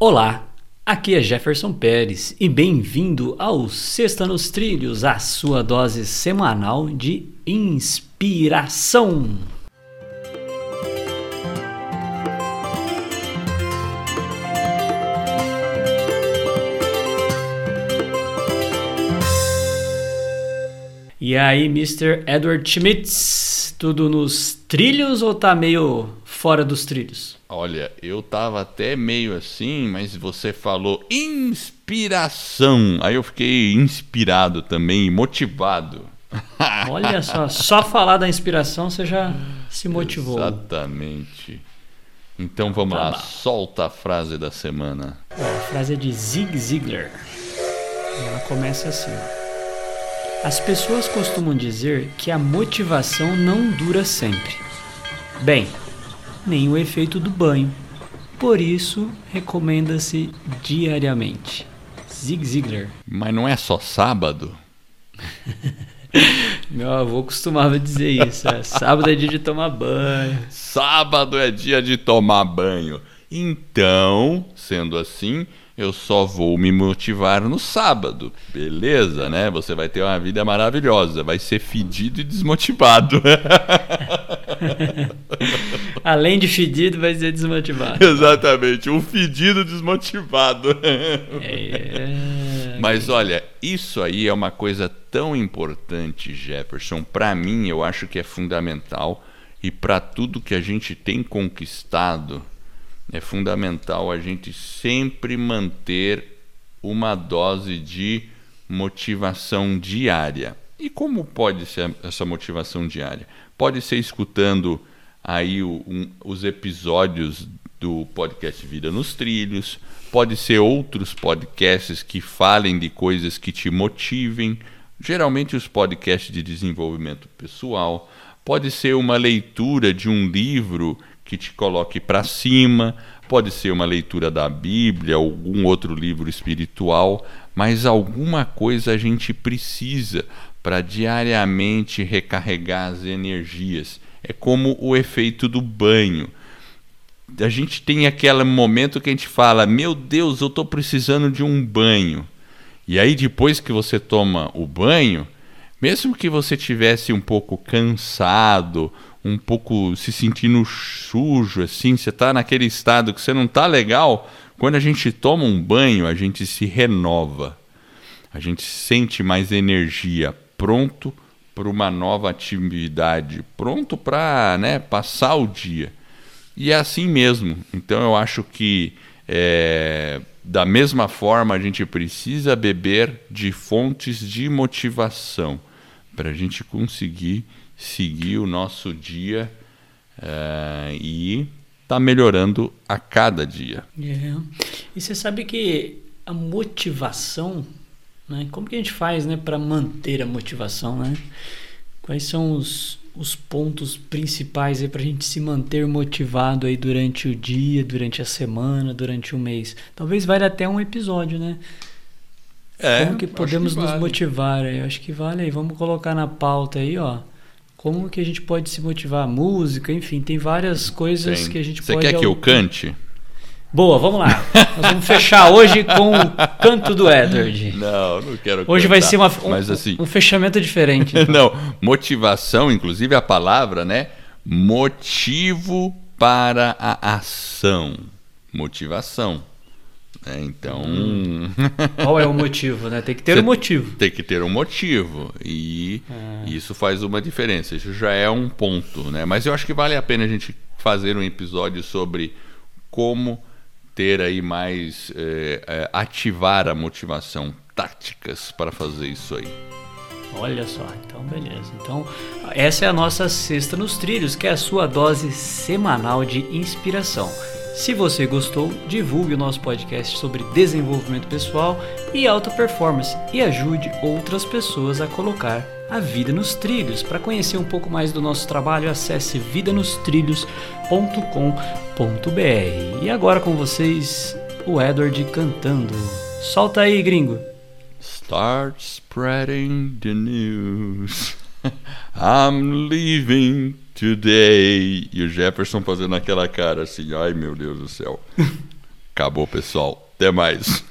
Olá, aqui é Jefferson Pérez e bem-vindo ao Sexta nos Trilhos, a sua dose semanal de inspiração. E aí, Mr. Edward Schmitz, tudo nos trilhos ou tá meio fora dos trilhos? Olha, eu tava até meio assim, mas você falou inspiração. Aí eu fiquei inspirado também, motivado. Olha só, só falar da inspiração você já se motivou. Exatamente. Então vamos Tá lá, bom. solta a frase da semana. Ó, a frase é de Zig Ziglar. Ela começa assim. As pessoas costumam dizer que a motivação não dura sempre. Bem, nem o efeito do banho. Por isso, recomenda-se diariamente. Zig Ziglar. Mas não é só sábado? Meu avô costumava dizer isso. é, Sábado é dia de tomar banho. Sábado é dia de tomar banho. Então, sendo assim, eu só vou me motivar no sábado. Beleza, né? Você vai ter uma vida maravilhosa. Vai ser fedido e desmotivado. Além de fedido, vai ser desmotivado. Exatamente, um fedido desmotivado. É... Mas olha, isso aí é uma coisa tão importante, Jefferson. Para mim, eu acho que é fundamental e para tudo que a gente tem conquistado, é fundamental a gente sempre manter uma dose de motivação diária. E como pode ser essa motivação diária? Pode ser escutando aí o- um- os episódios do podcast Vida nos Trilhos, pode ser outros podcasts que falem de coisas que te motivem, geralmente os podcasts de desenvolvimento pessoal, pode ser uma leitura de um livro que te coloque para cima, pode ser uma leitura da Bíblia, algum outro livro espiritual, mas alguma coisa a gente precisa para diariamente recarregar as energias. É como o efeito do banho. A gente tem aquele momento que a gente fala: Meu Deus, eu estou precisando de um banho. E aí, depois que você toma o banho, mesmo que você tivesse um pouco cansado, um pouco se sentindo sujo, assim, você está naquele estado que você não está legal, quando a gente toma um banho, a gente se renova. A gente sente mais energia, pronto para uma nova atividade, pronto para né, passar o dia. E é assim mesmo. Então eu acho que é, da mesma forma a gente precisa beber de fontes de motivação para a gente conseguir seguir o nosso dia é, e tá melhorando a cada dia. É. E você sabe que a motivação, né? Como que a gente faz, né, para manter a motivação, né? Quais são os, os pontos principais aí para a gente se manter motivado aí durante o dia, durante a semana, durante o mês? Talvez valha até um episódio, né? Como que podemos nos vale. motivar? aí? Eu acho que vale aí. Vamos colocar na pauta aí, ó. Como que a gente pode se motivar? Música, enfim, tem várias coisas Tem. que a gente Você pode. quer que eu cante? Boa, vamos lá. Nós vamos fechar hoje com o canto do Edward. Não, não quero Hoje vai cantar. ser uma, um, Mas assim, um fechamento diferente. então. não, motivação, inclusive a palavra, né? Motivo para a ação. Motivação. né? Então, Qual é o motivo, né? Tem que ter Você- um motivo. tem que ter um motivo. E Ah. isso faz uma diferença. Isso já é um ponto, né? Mas eu acho que vale a pena a gente fazer um episódio sobre como ter aí mais. eh, eh, ativar a motivação, táticas para fazer isso aí. Olha só, então beleza. Então, essa é a nossa Sexta nos Trilhos, que é a sua dose semanal de inspiração. Se você gostou, divulgue o nosso podcast sobre desenvolvimento pessoal e alta performance e ajude outras pessoas a colocar a vida nos trilhos. Para conhecer um pouco mais do nosso trabalho, acesse vidanostrilhos.com.br. E agora com vocês, o Edward cantando. Solta aí, gringo. Start spreading the news. I'm leaving today. E o Jefferson fazendo aquela cara assim, ai meu Deus do céu. Acabou, pessoal. Até mais.